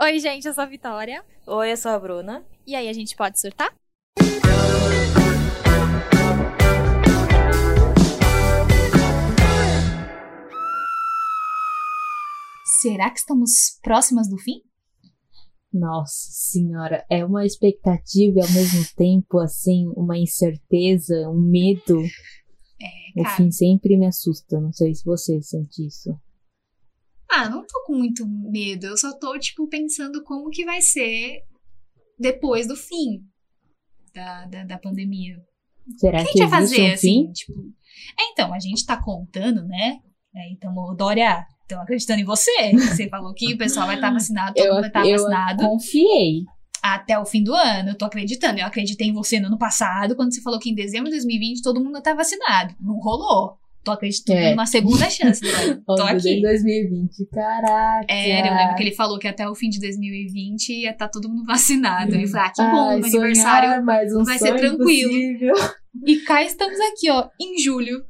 Oi, gente, eu sou a Vitória. Oi, eu sou a Bruna. E aí, a gente pode surtar? Será que estamos próximas do fim? Nossa senhora, é uma expectativa e ao mesmo tempo, assim, uma incerteza, um medo. É, O fim sempre me assusta. Não sei se você sente isso. Ah, não tô com muito medo. Eu só tô, tipo, pensando como que vai ser depois do fim da, da, da pandemia. Será O que a que gente vai fazer, um assim? fim? Tipo. É, então, a gente tá contando, né? É, então, Dória, tô acreditando em você. Você falou que o pessoal vai estar vacinado, todo Eu, mundo vai estar eu vacinado confiei. até o fim do ano. Eu tô acreditando. Eu acreditei em você no ano passado, quando você falou que em dezembro de 2020 todo mundo tá vacinado. Não rolou. Tô acreditando É. numa segunda chance, Dória. Tô aqui. Em 2020, caraca. É, eu lembro que ele falou que até o fim de 2020 ia estar todo mundo vacinado. Eu falei, ah, que bom, Ai, meu aniversário. mas um vai ser tranquilo. E cá estamos aqui, ó, em julho.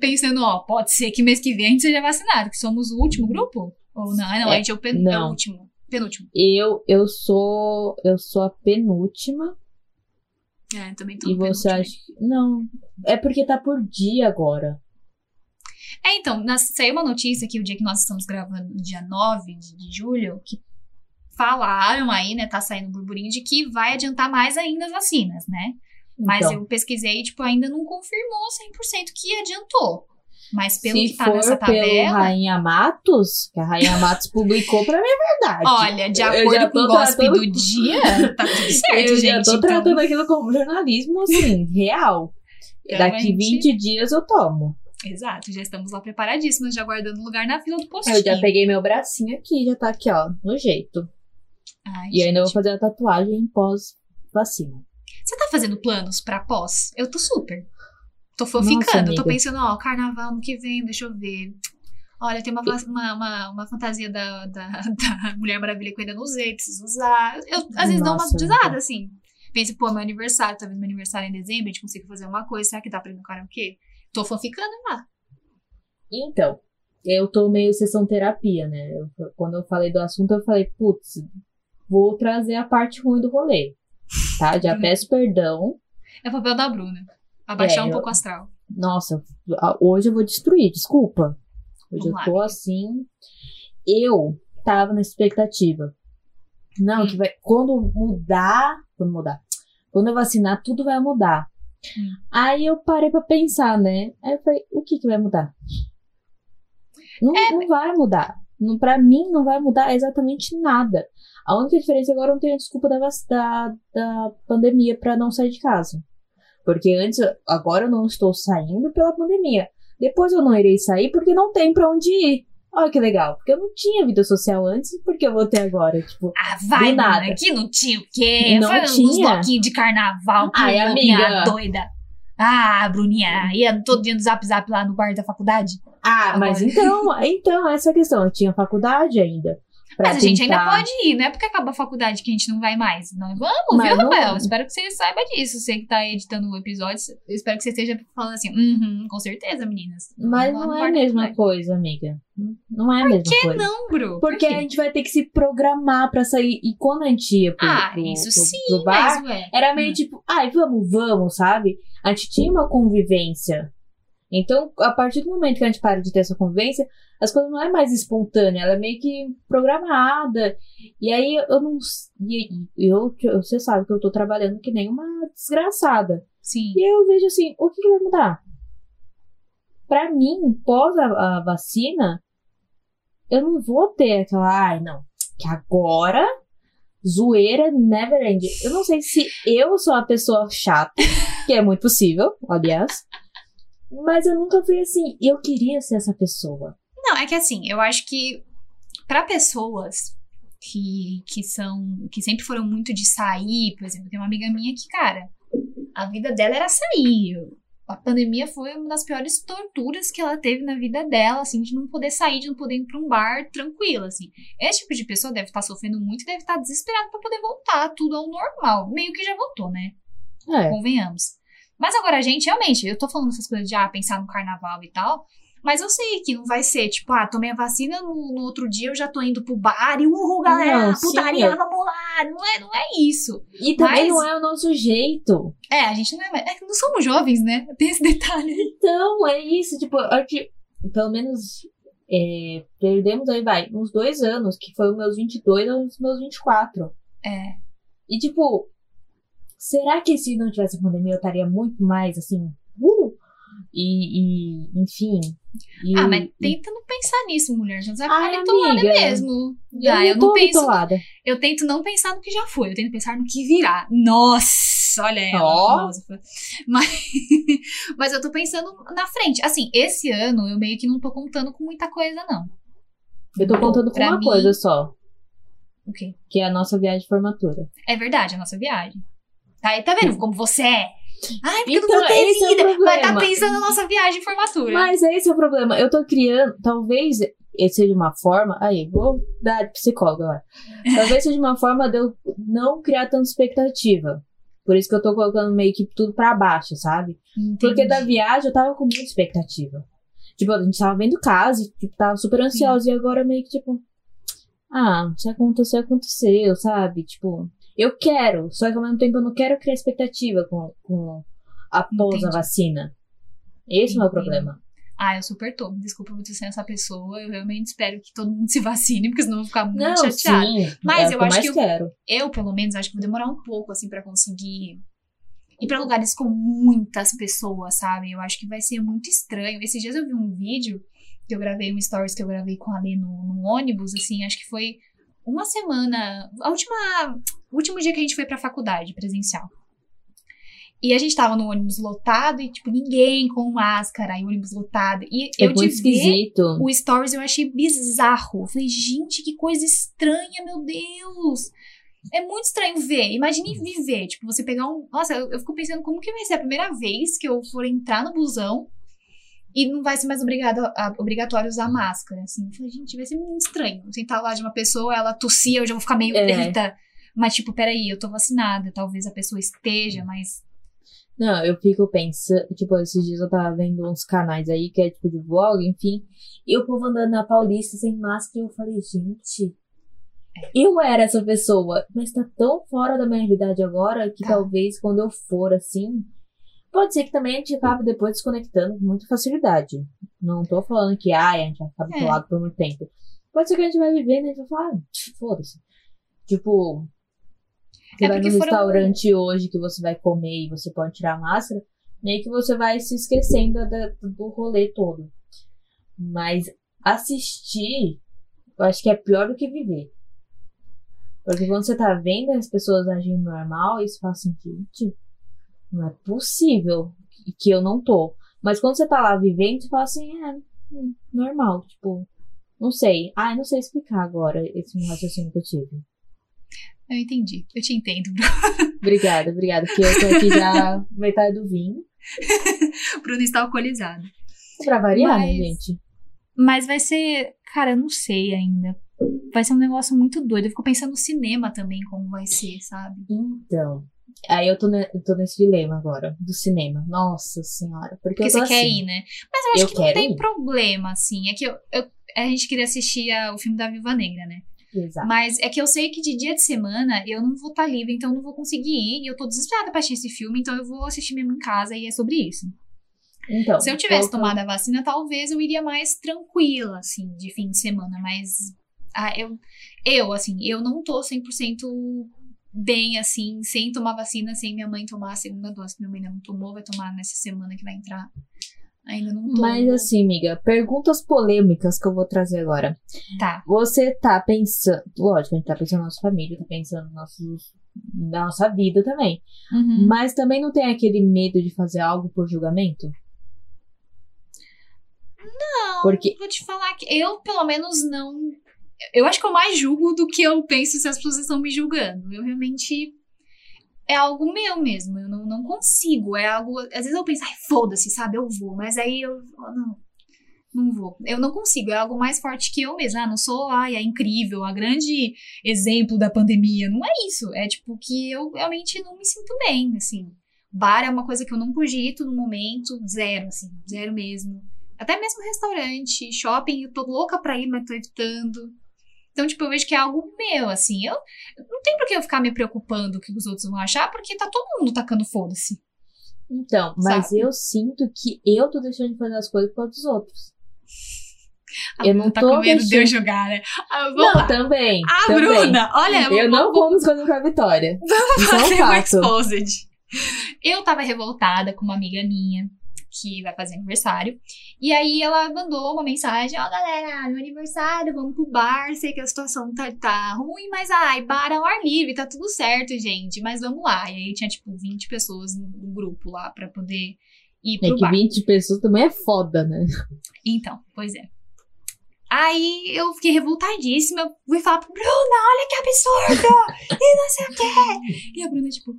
Pensando, ó, pode ser que mês que vem a gente seja vacinado, que somos o último grupo? Ou não? Não, É, a gente é o, pen- é não. último. Penúltimo. Eu, eu sou eu sou a penúltima É, também tô e você penúltimo. acha que não, é porque tá por dia agora. É, então, nas- saiu uma notícia aqui o dia que nós estamos gravando, dia 9 de, de julho, que falaram aí, né, tá saindo um burburinho de que vai adiantar mais ainda as vacinas, né? Mas Então, eu pesquisei, tipo, ainda não confirmou 100% que adiantou. Mas pelo que tá nessa pelo tabela, Rainha Matos, que a Rainha Matos publicou pra mim é verdade. olha, de Eu acordo com o gossip tratando- do dia, tá tudo certo, eu gente. já tô então, tratando aquilo como jornalismo, assim, real. a Daqui gente- 20 dias eu tomo. Exato, já estamos lá preparadíssimos, já guardando lugar na fila do postinho. Eu já peguei meu bracinho aqui, já tá aqui, ó, no jeito. Ai, E ainda vou gente. fazer a tatuagem pós-vacina. Você tá fazendo planos pra pós? Eu tô super. Tô Nossa, foficando, tô pensando, ó, carnaval no que vem, deixa eu ver. Olha, tem uma, uma, uma, uma fantasia da, da, da Mulher Maravilha que eu ainda não usei, preciso usar. Eu, às vezes, dou Nossa, desadas, amiga. assim. Penso, pô, meu aniversário, talvez meu aniversário é em dezembro, a gente consiga fazer uma coisa, será que dá pra ir no karaokê? Tô fanficando lá. Então, eu tô meio sessão terapia, né? Eu- quando eu falei do assunto, eu falei, putz, vou trazer a parte ruim do rolê. Tá? Já peço perdão. É o papel da Bruna. Abaixar É, um pouco o astral. Nossa, hoje eu vou destruir, desculpa. Hoje Vamos eu lá, tô amiga. assim. Eu tava na expectativa. Não, Hum. que vai. Quando mudar. Quando mudar. Quando eu vacinar, tudo vai mudar. Hum. Aí eu parei pra pensar, né? Aí eu falei, o que que vai mudar? Não, É, não vai mudar. Não, pra mim, não vai mudar exatamente nada. A única diferença é que agora eu não tenho a desculpa da, da, da pandemia pra não sair de casa. Porque antes, agora eu não estou saindo pela pandemia. Depois eu não irei sair porque não tem pra onde ir. Olha que legal. Porque eu não tinha vida social antes, porque eu vou ter agora? Tipo, Ah, vai, nada. Bruna, que não tinha o quê? Não Faz uns tinha. bloquinhos de carnaval, Ai, amiga. doida. Ah, Bruninha, ia todo dia no zap zap lá no bar da faculdade? ah, mas Agora. então, então, essa é a questão. Eu tinha faculdade ainda. Mas a gente ainda pode ir, não é porque acaba a faculdade que a gente não vai mais. Não vamos, Mas viu, não- Rafael? Espero que você saiba disso. Você que tá editando o episódio, eu espero que você esteja falando assim, uhum, com certeza, meninas. Mas Vamos não no é a mesma faculdade. coisa, amiga. Não é a mesma coisa. Não, Bru. Porque por a gente vai ter que se programar pra sair. E quando a gente ia pro, Ah, pro- isso pro- sim, pro bar, mas ué. era meio tipo, ai, vamos, vamos, sabe? A gente tinha uma convivência. Então, a partir do momento que a gente para de ter essa convivência, as coisas não é mais espontânea, ela é meio que programada. E aí eu não. Eu, eu, você sabe que eu tô trabalhando que nem uma desgraçada. Sim. E eu vejo assim, o que, que vai mudar? Pra mim, pós a, a vacina, eu não vou ter aquela, ai, não, que agora zoeira never end. Eu não sei se eu sou a pessoa chata, que é muito possível, aliás, mas eu nunca fui assim. Eu queria ser essa pessoa. Não, é que assim, eu acho que pra pessoas que, que são. que sempre foram muito de sair, por exemplo, tem uma amiga minha que, cara, a vida dela era sair. A pandemia foi uma das piores torturas que ela teve na vida dela, assim, de não poder sair, de não poder ir pra um bar tranquila, assim. Esse tipo de pessoa deve estar sofrendo muito e deve estar desesperado pra poder voltar tudo ao normal. Meio que já voltou, né? É. convenhamos. Mas agora, gente, realmente, eu tô falando essas coisas de ah, pensar no carnaval e tal, Mas eu sei que não vai ser, tipo, ah, tomei a vacina, no, no outro dia eu já tô indo pro bar e, uhul, galera, Não, putaria, sim. vamos lá. Não é, não é isso. E também Mas- não é o nosso jeito. É, a gente não é, é que não somos jovens, né? Tem esse detalhe. Então, é isso. Tipo, pelo menos é, perdemos aí, vai, uns dois anos, que foi os meus 22 aos meus 24. É. E, tipo, será que se não tivesse pandemia eu estaria muito mais assim, uh, e, e enfim. e- Ah, mas tenta não pensar nisso, mulher. Já vai Ai, ficar bitolada mesmo. eu Ah, eu não tô não penso. bitolada. Eu tento não pensar no que já foi, eu tento pensar no que virá. Nossa, olha ela, filósofa. Mas, mas eu tô pensando na frente. Assim, esse ano eu meio que não tô contando com muita coisa, não. Eu tô contando com uma mim- coisa só, O quê? que é a nossa viagem de formatura. É verdade, a nossa viagem. Tá, aí, tá vendo como você é? Ai, porque Então, tu não esse é o vida. Vai tá problema. pensando na nossa viagem de formatura. Mas esse é o problema. Eu tô criando, talvez seja uma forma. Aí, vou dar de psicólogo agora. Talvez seja uma forma de eu não criar tanta expectativa. Por isso que eu tô colocando meio que tudo pra baixo, sabe? Porque Entendi. da viagem eu tava com muita expectativa. Tipo, a gente tava vendo casa e tipo, tava super ansiosa. E agora meio que tipo. Ah, se acontecer, aconteceu, sabe? Tipo, eu quero. Só que ao mesmo tempo eu não quero criar expectativa com, com a Entendi. vacina. Esse é o meu problema. Ah, eu super tô. Desculpa muito ser essa pessoa. Eu realmente espero que todo mundo se vacine, porque senão eu vou ficar muito Não, chateada. sim. Mas é eu que acho que eu- quero. eu, pelo menos, acho que vou demorar um pouco, assim, pra conseguir ir pra lugares com muitas pessoas, sabe? Eu acho que vai ser muito estranho. Esses dias eu vi um vídeo que eu gravei, um stories que eu gravei com a Lê no, no ônibus, assim, acho que foi uma semana, a última, último dia que a gente foi pra faculdade presencial. E a gente tava no ônibus lotado e, tipo, ninguém com máscara, e ônibus lotado. E É eu de muito ver esquisito. o stories eu achei bizarro. Eu falei, gente, que coisa estranha, meu Deus. É muito estranho ver. Imagine viver. Tipo, você pegar um. Nossa, eu, eu fico pensando como que vai ser a primeira vez que eu for entrar no busão e não vai ser mais obrigado a- obrigatório usar máscara. Assim, eu falei, gente, vai ser muito estranho. Sentar lá de uma pessoa, ela tossia, eu já vou ficar meio. É. Eita. Mas, tipo, peraí, eu tô vacinada. Talvez a pessoa esteja, mas. Não, eu fico pensando, tipo, esses dias eu tava vendo uns canais aí que é tipo de vlog, enfim, e o povo andando na Paulista sem máscara, e eu falei, gente, eu era essa pessoa, mas tá tão fora da minha realidade agora que Tá. talvez quando eu for assim, pode ser que também a gente acabe depois desconectando com muita facilidade. Não tô falando que, ai, a gente vai ficar É. bitolado por muito tempo. Pode ser que a gente vai vivendo e a gente vai falar, ah, foda-se. Tipo, você É vai no foram- restaurante hoje que você vai comer e você pode tirar a máscara, meio que você vai se esquecendo da- do rolê todo. Mas assistir, eu acho que é pior do que viver. Porque quando você tá vendo as pessoas agindo normal, isso fala assim, gente, não é possível que eu não tô. Mas quando você tá lá vivendo, você fala assim, é, hum, normal, tipo, não sei. Ah, eu não sei explicar agora esse raciocínio que eu tive. Eu entendi. Eu te entendo, Obrigada, obrigada. Porque eu tô aqui já metade do vinho. Bruno está alcoolizado. Pra variar, né, Mas- gente? Mas vai ser. Cara, eu não sei ainda. Vai ser um negócio muito doido. Eu fico pensando no cinema também, como vai ser, sabe? Então. Aí eu tô, ne- eu tô nesse dilema agora, do cinema. Nossa senhora. Porque, Porque você quer assim, ir, né? Mas eu acho Eu que não tem ir. problema, assim. É que eu, eu- a gente queria assistir a- o filme da Viva Negra, né? Exato. Mas é que eu sei que de dia de semana eu não vou estar livre, então eu não vou conseguir ir. E eu tô desesperada pra assistir esse filme, então eu vou assistir mesmo em casa e é sobre isso. Então, Se eu tivesse tô- tomado a vacina, talvez eu iria mais tranquila, assim, de fim de semana. Mas ah, eu, eu, assim, eu não tô 100% bem, assim, sem tomar vacina, sem minha mãe tomar a segunda dose. Minha mãe não tomou, vai tomar nessa semana que vai entrar. Ainda não tô. Mas assim, amiga, perguntas polêmicas que eu vou trazer agora. Tá. Você tá pensando. Lógico, a gente tá pensando na nossa família, tá pensando nossos, na nossa vida também. Uhum. Mas também não tem aquele medo de fazer algo por julgamento? Não, Porque- vou te falar que eu, pelo menos, não. Eu acho que eu mais julgo do que eu penso se as pessoas estão me julgando. Eu realmente. É algo meu mesmo. Eu não, não consigo. É algo. Às vezes eu penso, ai, foda-se, sabe? Eu vou. Mas aí eu. Não. Não vou. Eu não consigo. É algo mais forte que eu mesma. Ah, não sou, ai, é incrível, a grande exemplo da pandemia. Não é isso. É tipo que eu realmente não me sinto bem, assim. Bar é uma coisa que eu não cogito no momento, zero, assim, zero mesmo. Até mesmo restaurante, shopping, eu tô louca pra ir, mas tô evitando. Então, tipo, eu vejo que é algo meu, assim. Eu não tem por que eu ficar me preocupando o que os outros vão achar, porque tá todo mundo tacando foda-se. Então, mas Sabe? eu sinto que eu tô deixando de fazer as coisas por causa dos outros. A Eu Bruna não tá tô com medo de eu deixando- jogar, né? Ah, Não, lá. também. A também. Bruna, olha, Eu não vou nos coisas com a Vitória. Vamos é fazer um exposed. Eu tava revoltada com uma amiga minha que vai fazer aniversário. E aí ela mandou uma mensagem: Ó, galera, meu aniversário, vamos pro bar. Sei que a situação tá, tá ruim, mas ai, bar ao ar livre, tá tudo certo, gente. Mas vamos lá. E aí tinha tipo 20 pessoas no, no grupo lá pra poder ir É pro que bar. 20 pessoas também é foda, né? Então, pois é. Aí eu fiquei revoltadíssima. eu Fui falar pro Bruna, olha que absurdo! e não sei o quê. E a Bruna, tipo,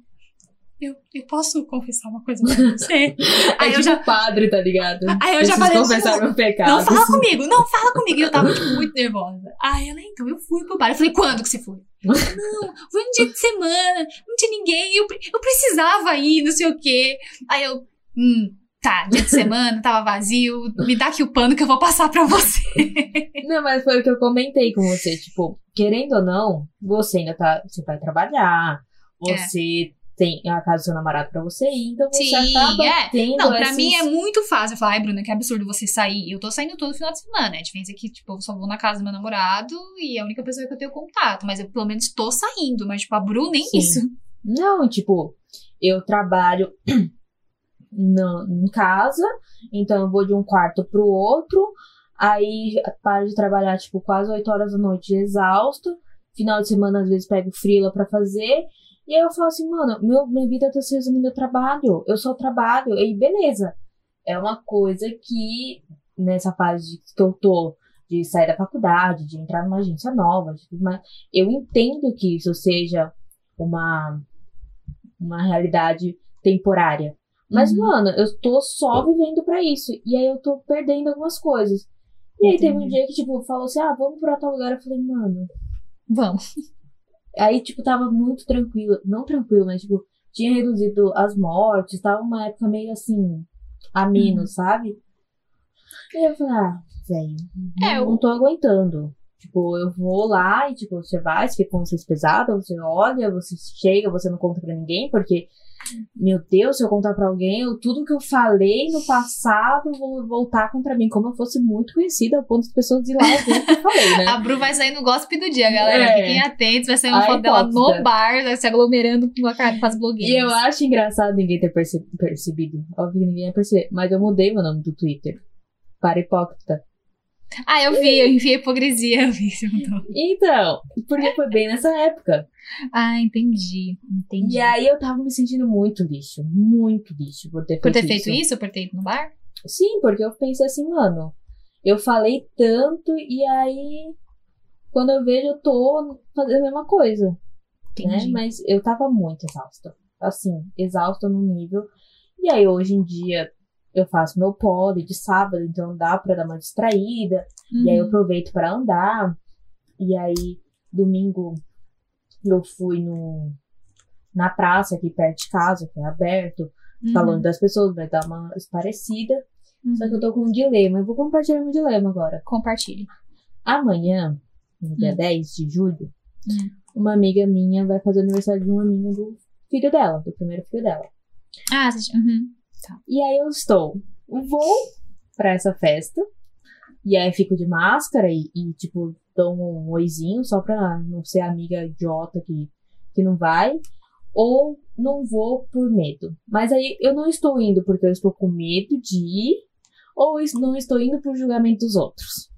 eu, eu posso confessar uma coisa pra você? Aí é eu tipo já. padre, tá ligado? Aí eu já Preciso falei, confessar não, meu pecado. Não fala comigo, não fala comigo. E eu tava, tipo, muito nervosa. Aí ela, então, eu fui pro bar. Eu falei, quando que você foi? não, foi um dia de semana, não tinha ninguém, eu, eu precisava ir, não sei o quê. Aí eu, hum, tá, dia de semana, tava vazio, me dá aqui o pano que eu vou passar pra você. Não, mas foi o que eu comentei com você. Tipo, querendo ou não, você ainda tá. Você vai trabalhar, você tem a casa do seu namorado pra você ir, então você. Sim, acaba é. tendo Não, pra esses- mim é muito fácil. Eu falo, ai, Bruna, que absurdo você sair. Eu tô saindo todo final de semana. A diferença é que, tipo, eu só vou na casa do meu namorado e é a única pessoa que eu tenho contato. Mas eu, pelo menos, tô saindo. Mas, tipo, a Bruna, nem Sim. isso. Não, tipo, eu trabalho no, em casa, então eu vou de um quarto pro outro, aí paro de trabalhar, tipo, quase 8 horas da noite, exausto. Final de semana, às vezes, pego frila pra fazer. E aí eu falo assim, mano, meu, minha vida tá se resumindo ao trabalho. Eu só trabalho. E beleza. É uma coisa que, nessa fase que eu tô, de sair da faculdade, de entrar numa agência nova, de tudo mais, eu entendo que isso seja uma, uma realidade temporária. Mas, Uhum. mano, eu tô só vivendo pra isso. E aí eu tô perdendo algumas coisas. E aí teve um Entendi. dia que, tipo, falou assim, ah, vamos pra tal lugar. Eu falei, mano. Vamos. Aí, tipo, tava muito tranquilo. Não tranquilo, mas, tipo, tinha reduzido as mortes. Tava uma época meio assim, a menos, Uhum. sabe? E eu falei, ah, velho, É, não, eu- não tô aguentando. Tipo, eu vou lá e, tipo, você vai, você fica com vocês pesada, você olha, você chega, você não conta pra ninguém, porque, meu Deus, se eu contar pra alguém, eu, tudo que eu falei no passado vou voltar contra mim, como eu fosse muito conhecida, ao ponto das pessoas ir lá ver o que eu falei, né? A Bru vai sair no gossip do dia, galera. É. Fiquem atentos. Vai sair uma A foto dela no bar, vai se aglomerando com a cara com as blogueiras. E eu acho engraçado ninguém ter perce- percebido. Óbvio que ninguém ia perceber. Mas eu mudei meu nome do Twitter. Para hipócrita. Ah, eu vi, eu enviei hipocrisia. Eu vi, você mandou. Então, porque foi bem nessa época. Ah, entendi. Entendi. E aí eu tava me sentindo muito lixo. Muito lixo por ter feito Por ter feito isso. isso, por ter ido no bar? Sim, porque eu pensei assim, mano. Eu falei tanto e aí. Quando eu vejo, eu tô fazendo a mesma coisa. né? Entendi. Mas eu tava muito exausta. Assim, exausta no nível. E aí, hoje em dia, eu faço meu pole de sábado, então dá pra dar uma distraída. E aí eu Uhum. aproveito pra andar. E aí, domingo, eu fui no, na praça aqui perto de casa, que é aberto, Uhum. falando das pessoas, vai dar uma parecida. Uhum. Só que eu tô com um dilema. Eu vou compartilhar meu dilema agora. Compartilhe. Amanhã, no dia Hum. 10 de julho, Hum. uma amiga minha vai fazer aniversário de um amigo do filho dela, do primeiro filho dela. Ah, você... uhum. E aí eu estou, vou pra essa festa, e aí fico de máscara e, e, tipo, dou um oizinho só pra não ser amiga idiota que, que não vai, ou não vou por medo. Mas aí eu não estou indo porque eu estou com medo de ir, ou não estou indo por julgamento dos outros.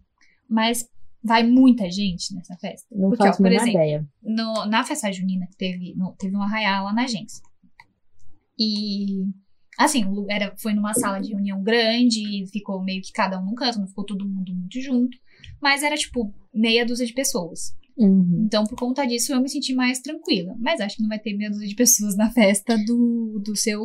Mas vai muita gente nessa festa? Não Porque, ó, faço a por exemplo, ideia. no, na festa junina que teve, no- teve um arraial lá na agência. E, assim, o lugar era, foi numa sala de reunião grande, e ficou meio que cada um num canto, não ficou todo mundo muito junto. Mas era, tipo, meia dúzia de pessoas. Uhum. Então, por conta disso, eu me senti mais tranquila. Mas acho que não vai ter meia dúzia de pessoas na festa do, do seu.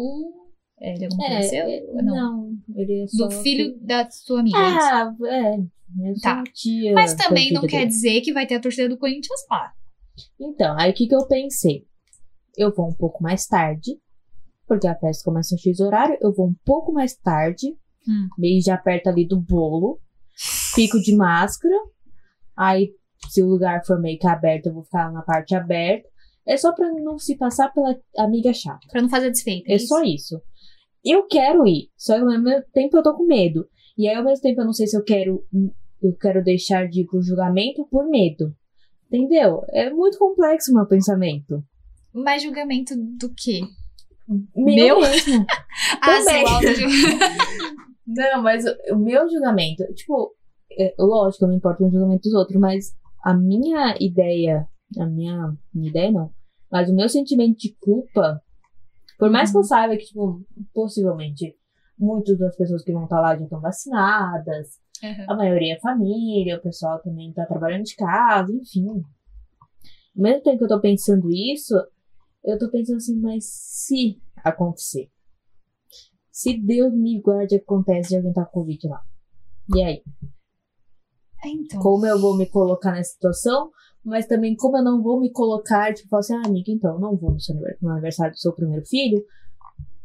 É, ele é seu? é, não. não, ele é só Do filho da sua amiga. é? Ah, é. Sou Tá. tia. Mas também não quer dele. dizer que vai ter a torcida do Corinthians lá. Então, aí o que, que eu pensei? Eu vou um pouco mais tarde, porque a festa começa a X horário, eu vou um pouco mais tarde, Hum. meio já perto ali do bolo. Fico de máscara. Aí, se o lugar for meio que aberto, eu vou ficar na parte aberta. É só pra não se passar pela amiga chata. Pra não fazer desfeita. É só isso. Eu quero ir, só que ao mesmo tempo eu tô com medo. E aí, ao mesmo tempo, eu não sei se eu quero, eu quero deixar de ir pro julgamento por medo. Entendeu? É muito complexo o meu pensamento. Mas julgamento do quê? Meu, Meu? mesmo. Ah, Também. Não, mas o, o meu julgamento, tipo, é, lógico, eu me importo com o julgamento dos outros, mas a minha ideia, a minha, minha ideia não, mas o meu sentimento de culpa, por mais que eu saiba que, tipo, possivelmente, muitas das pessoas que vão estar lá já estão vacinadas, a maioria é família, o pessoal também tá trabalhando de casa, enfim. Ao mesmo tempo que eu tô pensando isso, eu tô pensando assim, mas se acontecer? Se Deus me guarde acontece de alguém tá com Covid lá. E aí? Então. Como eu vou me colocar nessa situação? Mas também como eu não vou me colocar, tipo, falar assim, ah, amiga, então, eu não vou no, seu, no aniversário do seu primeiro filho.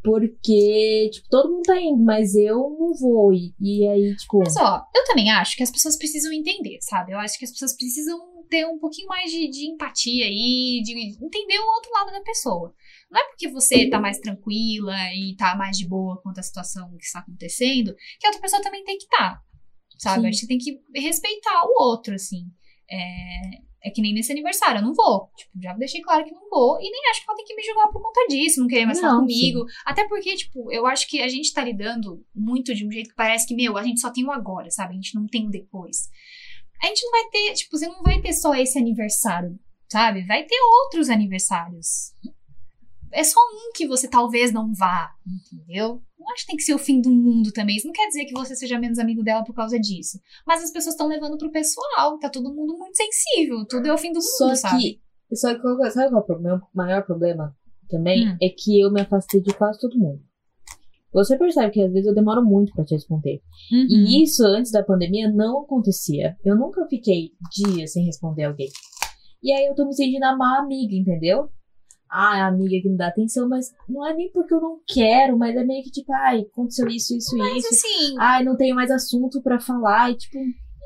Porque, tipo, todo mundo tá indo, mas eu não vou. E, e aí, tipo. Mas ó, eu também acho que as pessoas precisam entender, sabe? Eu acho que as pessoas precisam ter um pouquinho mais de, de empatia aí, de entender o outro lado da pessoa. Não é porque você tá mais tranquila e tá mais de boa quanto a situação que está acontecendo, que a outra pessoa também tem que estar. sabe? Sim. Acho que tem que respeitar o outro, assim. É, é que nem nesse aniversário, eu não vou. Tipo, já deixei claro que não vou. E nem acho que ela tem que me julgar por conta disso, não querer mais falar Não, comigo. Até porque, tipo, eu acho que a gente tá lidando muito de um jeito que parece que, meu, a gente só tem o agora, sabe? A gente não tem o depois. A gente não vai ter, tipo, você não vai ter só esse aniversário, sabe? Vai ter outros aniversários. É só um que você talvez não vá, entendeu? Não acho que tem que ser o fim do mundo também. Isso não quer dizer que você seja menos amigo dela por causa disso. Mas as pessoas estão levando pro pessoal. Tá todo mundo muito sensível. Tudo é o fim do mundo, Só sabe? que. Só que qual- sabe qual é o meu maior problema também? Hum. É que eu me afastei de quase todo mundo. Você percebe que às vezes eu demoro muito pra te responder. Uhum. E isso antes da pandemia não acontecia. Eu nunca fiquei dias sem responder alguém. E aí eu tô me sentindo a má amiga, entendeu? Ah, é a amiga que não dá atenção, mas não é nem porque eu não quero, mas é meio que tipo, ai, aconteceu isso, isso, Mas isso. assim, Ai, não tenho mais assunto pra falar. E tipo,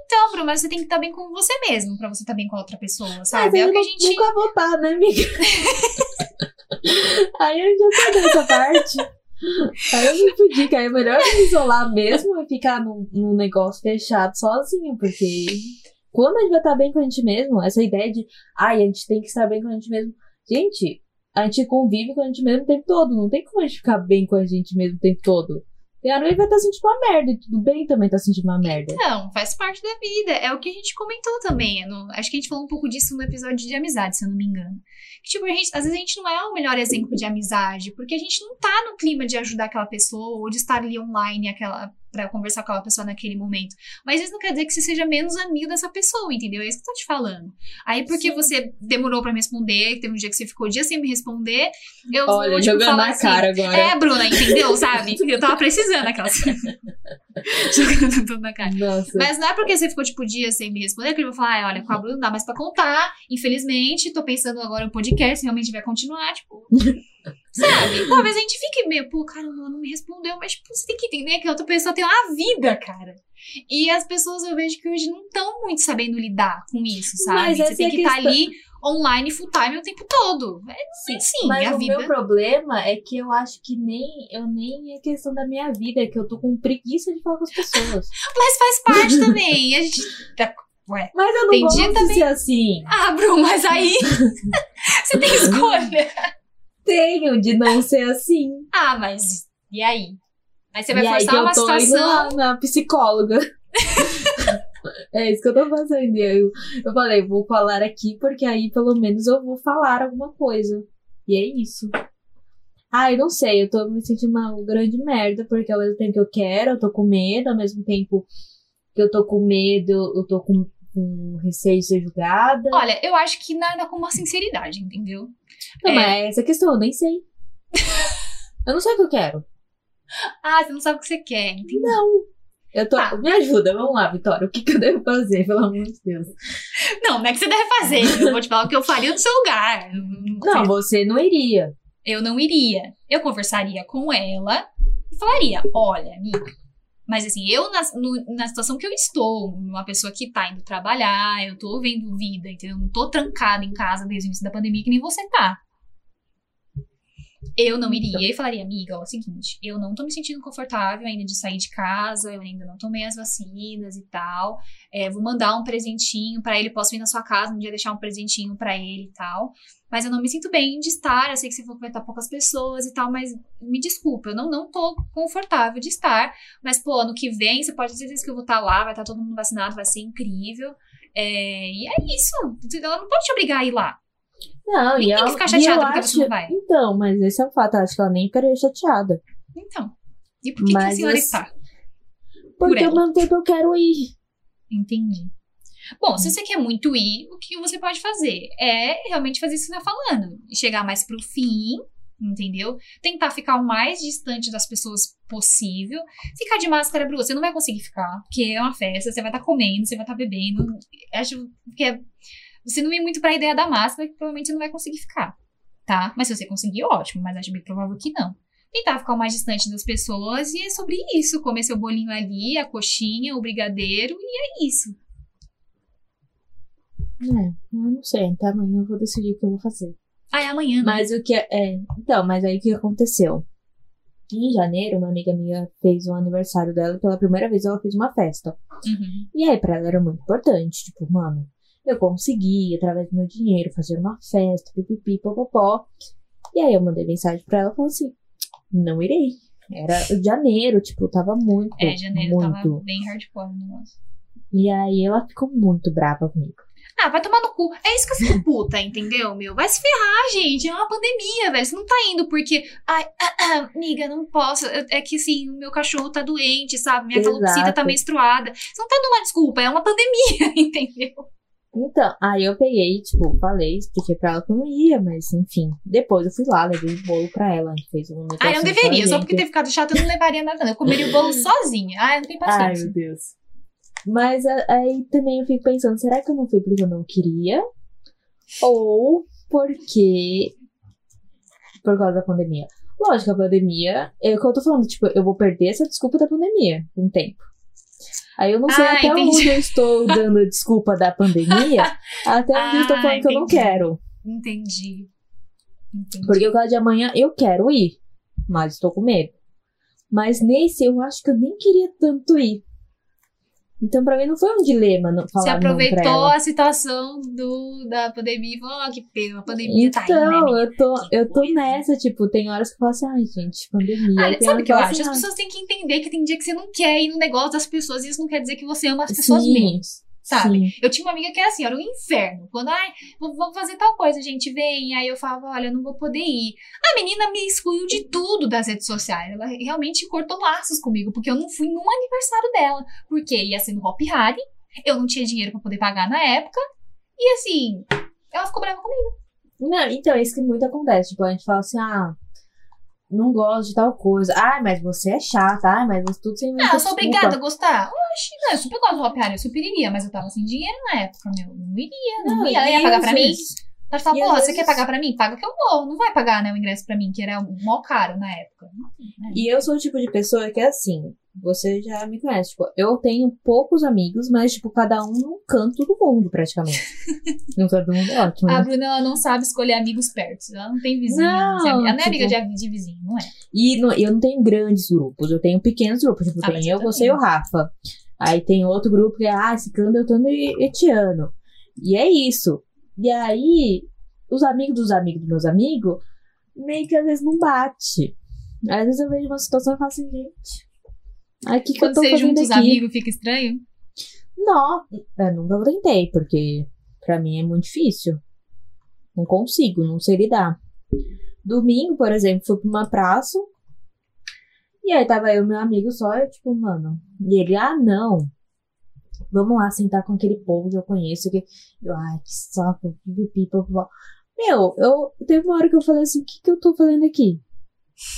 então, Bruno, mas você tem que estar bem com você mesmo pra você estar bem com a outra pessoa, mas sabe? É eu o que a gente. nunca vou estar, né, amiga? aí eu já perdi essa parte. Aí eu me fudi, que aí é melhor me isolar mesmo e ficar num, num negócio fechado sozinho, porque quando a gente vai estar bem com a gente mesmo, essa ideia de, ai, a gente tem que estar bem com a gente mesmo. Gente, a gente convive com a gente mesmo o tempo todo, não tem como a gente ficar bem com a gente mesmo o tempo todo. E a noite vai estar sentindo uma merda, e tudo bem também tá sentindo uma merda. Não, faz parte da vida. É o que a gente comentou também. no- acho que a gente falou um pouco disso no episódio de amizade, se eu não me engano. Que, tipo, gente, às vezes a gente não é o melhor exemplo de amizade, porque a gente não tá no clima de ajudar aquela pessoa ou de estar ali online aquela, pra conversar com aquela pessoa naquele momento. Mas isso não quer dizer que você seja menos amigo dessa pessoa, entendeu? É isso que eu tô te falando. Aí, porque Sim. você demorou pra me responder, teve um dia que você ficou dias sem me responder, eu Olha, vou, tipo, jogando na assim, cara agora. É, Bruna, entendeu? Sabe? Eu tava precisando daquela. Jogando tudo na cara. Nossa. Mas não é porque você ficou, tipo, dias sem me responder que eu vou falar, "Ai, olha, com a Bruna não dá mais pra contar. Infelizmente, tô pensando agora no podcast, se realmente vai continuar, tipo. Sabe? Talvez a gente fique meio, pô, caramba, ela não me respondeu, mas, tipo, você tem que entender que a outra pessoa tem uma vida, cara. E as pessoas eu vejo que hoje não estão muito sabendo lidar com isso, sabe? Mas você tem é que estar questão. ali online full time o tempo todo. É Sim, sim, mas a o vida. meu problema é que eu acho que nem eu nem é questão da minha vida, é que eu tô com preguiça de falar com as pessoas. Mas faz parte também. A gente. tá- Ué. Mas eu não de também. ser assim. Ah, Bruno, mas aí. você tem escolha. Tenho de não ser assim. Ah, mas. E aí? Aí você vai e aí forçar eu uma tô indo situação. lá na psicóloga. é isso que eu tô fazendo. Eu, eu falei, vou falar aqui porque aí pelo menos eu vou falar alguma coisa. E é isso. Ai, não sei, eu tô me sentindo uma grande merda, porque ao mesmo tempo que eu quero, eu tô com medo, ao mesmo tempo que eu tô com medo, eu tô com, com receio de ser julgada. Olha, eu acho que nada como a sinceridade, entendeu? Não, é. mas essa questão, eu nem sei. eu não sei o que eu quero. Ah, você não sabe o que você quer, entendeu? Não. Eu tô. Tá. Me ajuda, vamos lá, Vitória. O que, que eu devo fazer, pelo amor de Deus? Não, não é que você deve fazer. Eu vou te falar o que eu faria no seu lugar. Não, você não iria. Eu não iria. Eu conversaria com ela e falaria: olha, amiga, Mas assim, eu na, no- na situação que eu estou, uma pessoa que tá indo trabalhar, eu tô vendo vida, entendeu? Não tô trancada em casa desde o início da pandemia que nem você tá. Eu não iria e falaria, amiga, ó, é o seguinte, eu não tô me sentindo confortável ainda de sair de casa, eu ainda não tomei as vacinas e tal. É, vou mandar um presentinho pra ele, posso vir na sua casa um dia deixar um presentinho pra ele e tal. Mas eu não me sinto bem de estar, eu sei que você falou que vai estar poucas pessoas e tal, mas me desculpa, eu não, não tô confortável de estar. Mas, pô, ano que vem, você pode ter certeza que eu vou estar lá, vai estar todo mundo vacinado, vai ser incrível. É, e é isso. Ela não pode te obrigar a ir lá. Não, Nem e tem que ela, ficar e chateada eu porque acho, você não vai. Então, mas esse é o fato. Acho que ela nem ficaria chateada. Então. E por que, que a senhora está? Porque ela. ao mesmo tempo eu quero ir. Entendi. Bom, se você quer muito ir, o que você pode fazer? É realmente fazer isso que você tá falando. Chegar mais pro fim, entendeu? Tentar ficar o mais distante das pessoas possível. Ficar de máscara, Bru, você não vai conseguir ficar, porque é uma festa, você vai estar comendo, você vai estar bebendo. Acho que é... Você não ir muito pra ideia da máscara, que provavelmente você não vai conseguir ficar, tá? Mas se você conseguir, ótimo, mas acho bem provável que não. Tentar ficar o mais distante das pessoas e é sobre isso. Comer seu bolinho ali, a coxinha, o brigadeiro, e é isso. É, eu não sei. Até amanhã eu vou decidir o que eu vou fazer. Ah, é amanhã, né? Mas o que é. é, então, mas aí o que aconteceu? Em janeiro, uma amiga minha fez o aniversário dela. Pela primeira vez ela fez uma festa. Uhum. E aí, pra ela era muito importante. Tipo, mano, eu consegui, através do meu dinheiro, fazer uma festa, pipipi, popopó. E aí eu mandei mensagem pra ela e falei assim: não irei. Era janeiro, tipo, tava muito. É, janeiro muito. tava bem hardcore o negócio. E aí ela ficou muito brava comigo. Ah, vai tomar no cu. É isso que eu fico puta, entendeu, meu? Vai se ferrar, gente. É uma pandemia, velho. Você não tá indo porque. Ai, ah, ah, amiga, não posso. É que assim, o meu cachorro tá doente, sabe? Minha calopsita tá menstruada. Você não tá dando uma desculpa, é uma pandemia, entendeu? Então, aí eu peguei, tipo, falei, expliquei pra ela que eu não ia, mas enfim. Depois eu fui lá, levei o bolo pra ela, a gente fez um negócio. Ah, eu não deveria. Só porque ter ficado chato, eu não levaria nada, não. Eu comeria o bolo sozinha. Ah, não Ai, paciência. meu Deus. Mas aí também eu fico pensando, será que eu não fui porque eu não queria? Ou porque. Por causa da pandemia? Lógico, a pandemia. É o que eu tô falando, tipo, eu vou perder essa desculpa da pandemia o tempo. Aí eu não sei Ah, até entendi. onde eu estou dando a desculpa da pandemia, até onde eu estou Ah, falando que eu não entendi. quero. Entendi. Entendi. Porque o caso de amanhã eu quero ir, mas estou com medo. Mas nesse eu acho que eu nem queria tanto ir. Então pra mim não foi um dilema não falar Você aproveitou a situação do, da pandemia e falou, ó, que pena, a pandemia tá aí, Então, né, amiga? eu tô, eu tô nessa, tipo, tem horas que eu falo assim, ai, gente, pandemia. Ah, sabe o que eu acho? As assim, pessoas têm que entender que tem dia que você não quer ir no negócio das pessoas e isso não quer dizer que você ama as pessoas Sim, menos, sabe? sim. Eu tinha uma amiga que era assim, era um inferno. Quando, ai, vamos fazer tal coisa, gente, vem. Aí eu falava, olha, eu não vou poder ir. A menina me excluiu de tudo das redes sociais. Ela realmente cortou laços comigo, porque eu não fui num aniversário dela. Porque ia ser no Hop Hari, eu não tinha dinheiro pra poder pagar na época. E assim, ela ficou brava comigo. Não, então, é isso que muito acontece. Tipo, a gente fala assim, ah, não gosto de tal coisa. Ai, mas você é chata. Ai, mas você tudo sem Ah, muita eu sou obrigada a gostar? Oxi, não, eu super gosto do Hop Hari, eu super iria, mas eu tava sem dinheiro na época, meu. Não iria, não, Não, ia. Ela ia pagar pra mim? Ela fala, porra, às você vezes- quer pagar pra mim? Paga que eu vou. Não vai pagar, né, o ingresso pra mim, que era o mó caro na época. E eu sou o tipo de pessoa que é assim, você já me conhece, tipo, eu tenho poucos amigos, mas, tipo, cada um num canto do mundo, praticamente. num canto do mundo é ótimo, A né? Bruna, ela não sabe escolher amigos perto. Ela não tem vizinho. Não, sabe? ela não é tipo- amiga de, de vizinho, não é? E no- eu não tenho grandes grupos, eu tenho pequenos grupos, tipo, Ah, tem eu eu, você e o. Rafa. Aí tem outro grupo que é, ah, Ciclano, Deltano e Etiano. E é isso. E aí, os amigos dos amigos dos meus amigos, meio que às vezes não bate. Às vezes eu vejo uma situação e falo assim, gente, aí o que, que eu Quando tô você junta os aqui? amigos, fica estranho? Não, eu nunca tentei, porque pra mim é muito difícil. Não consigo, não sei lidar. Domingo, por exemplo, fui pra uma praça. E aí tava eu e meu amigo só, eu tipo, mano. E ele, ah, não. Vamos lá sentar com aquele povo que eu conheço. Que... Ai, que saco. Meu, eu teve uma hora que eu falei assim, o que, que eu tô fazendo aqui?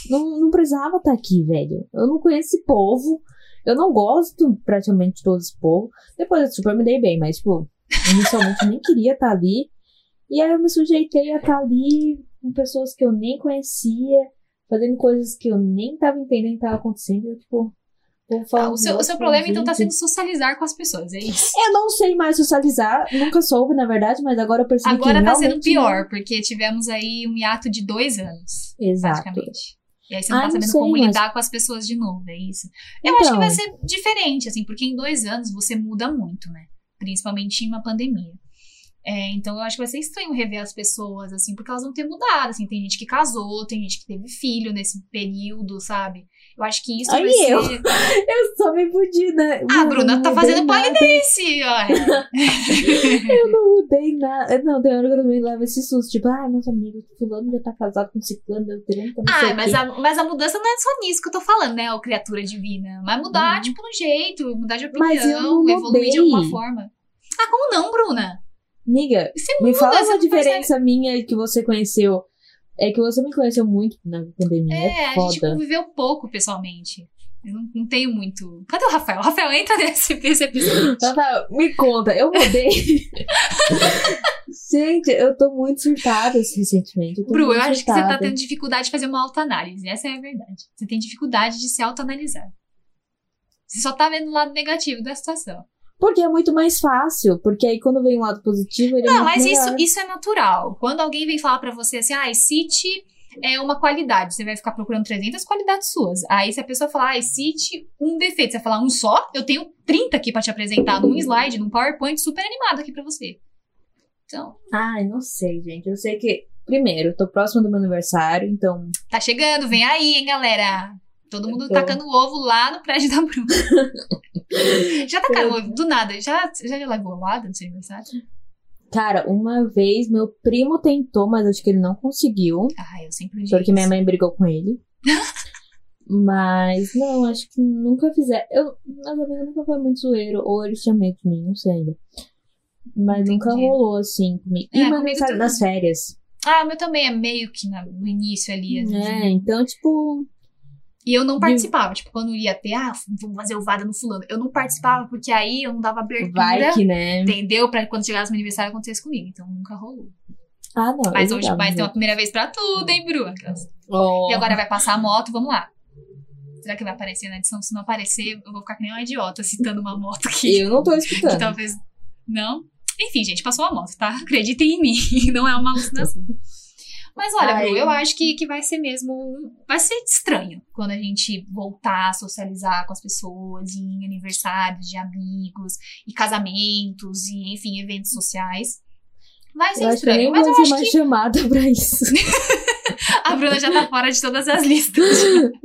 Não, não precisava estar aqui, velho. Eu não conheço esse povo. Eu não gosto praticamente de todo esse povo. Depois eu super me dei bem, mas, tipo, inicialmente nem queria estar ali. E aí eu me sujeitei a estar ali com pessoas que eu nem conhecia, fazendo coisas que eu nem tava entendendo que tava acontecendo. Eu, tipo, Ah, o seu, o seu problema, então, tá gente. sendo socializar com as pessoas, é isso. Eu não sei mais socializar, nunca soube, na verdade, mas agora eu percebi Agora que tá sendo pior, porque tivemos aí um hiato de dois anos. Exato. praticamente. E aí você não Ah, tá sabendo sei, como mas- lidar com as pessoas de novo, é isso. Eu acho que Então. vai ser diferente, assim, porque em dois anos você muda muito, né? Principalmente em uma pandemia. É, então eu acho que vai ser estranho rever as pessoas, assim, porque elas vão ter mudado, assim. Tem gente que casou, tem gente que teve filho nesse período, sabe? Eu acho que isso Aí vai eu. ser... Eu só me fudi, né? Ah, Mano, Bruna tá fazendo polidense. Eu não mudei nada. Não, tem hora que eu também levo esse susto. Tipo, ai, meus amigos, fulano já tá casado com ciclano, eu tenho não Ah, mas a, mas a mudança não é só nisso que eu tô falando, né, ô criatura divina. Mas mudar, Uhum. tipo, no jeito, mudar de opinião, evoluir de alguma forma. Ah, como não, Bruna? Amiga, Você me fala uma percebe. diferença minha que você conheceu. É que você me conheceu muito na pandemia. É, É, a gente conviveu pouco pessoalmente. Eu não, não tenho muito. Cadê o Rafael? Rafael, entra nesse, nesse episódio. Rafael, me conta, eu mudei. Gente, eu tô muito surtada recentemente. Eu Bru, eu acho que você tá surtada. tendo dificuldade de fazer uma autoanálise. Essa é a verdade. Você tem dificuldade de se autoanalisar. Você só tá vendo o lado negativo da situação. Porque é muito mais fácil. Porque aí quando vem um lado positivo, ele é Não, muito mas isso, melhor. isso é natural. Quando alguém vem falar pra você assim, ah, cite é uma qualidade, você vai ficar procurando 300 qualidades suas. Aí se a pessoa falar, ah, cite um defeito, você vai falar um só, eu tenho 30 aqui pra te apresentar num slide, num PowerPoint super animado aqui pra você. Então, Ai, não sei, gente. Eu sei que. Primeiro, eu tô próximo do meu aniversário, então. tá chegando, vem aí, hein, galera. Todo mundo Tô. tacando ovo lá no prédio da Bruna. já tacaram ovo do nada? Já, já, levou ovada no seu aniversário? Cara, uma vez meu primo tentou, mas acho que ele não conseguiu. Ah, eu sempre digo Porque minha mãe brigou com ele. Mas, não, acho que nunca fizeram. Eu, meus amigos nunca foi muito zoeiro. Ou eles tinham medo de mim, não sei ainda. Mas nunca Entendi. rolou assim comigo. E É, meu comigo nas férias. Ah, o meu também é meio que na- no início ali. às vezes, É, então, tipo. E eu não participava, tipo, quando ia ter, ah, vamos fazer ovada no fulano. Eu não participava porque aí eu não dava abertura, Vai que, né? entendeu? Pra quando chegasse meu aniversário acontecesse comigo. Então nunca rolou. Ah, não. Mas hoje vai ter uma primeira vez pra tudo, hein, Bru? Oh. E agora vai passar a moto, vamos lá. Será que vai aparecer na edição? Se não aparecer, eu vou ficar que nem uma idiota citando uma moto aqui. Eu não tô que escutando. talvez. Não? Enfim, gente, passou a moto, tá? Acreditem em mim, não é uma alucinação. Mas olha, Ai. Bru, eu acho que, que vai ser mesmo. Vai ser estranho quando a gente voltar a socializar com as pessoas em aniversários de amigos e casamentos e, enfim, eventos sociais. Vai ser Eu acho que estranho, mas vou eu acho mais que chamada pra isso. a Bruna já tá fora de todas as listas.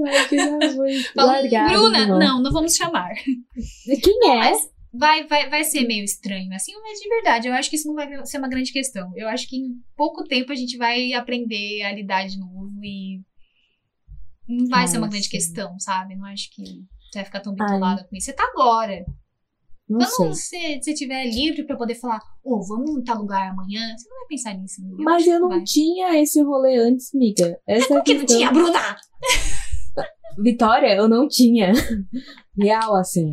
Acho que de Bruna, não, não vamos chamar. Quem é? Mas vai, vai, vai ser meio estranho, assim, mas de verdade, eu acho que isso não vai ser uma grande questão. Eu acho que em pouco tempo a gente vai aprender a lidar de novo e não vai Ah, ser uma grande sim. questão, sabe? Não acho que você vai ficar tão bitolada com isso. Você tá agora. Não Quando sei. você estiver livre pra poder falar, ô, vamos em tal lugar amanhã, você não vai pensar nisso. amiga. Mas eu não vai. tinha esse rolê antes, miga. Essa é a que não tinha, Bruna? Vitória, eu não tinha. Real, assim.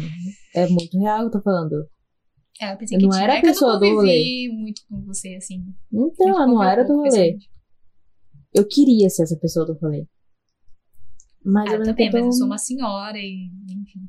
É muito real que eu tô falando. É, eu pensei Eu que não tinha. era a É pessoa não do convivi muito com você, assim. Então, A gente eu não era do rolê. Eu queria ser essa pessoa do rolê. Mas Ah, eu também, tempo, mas eu sou uma senhora e, enfim.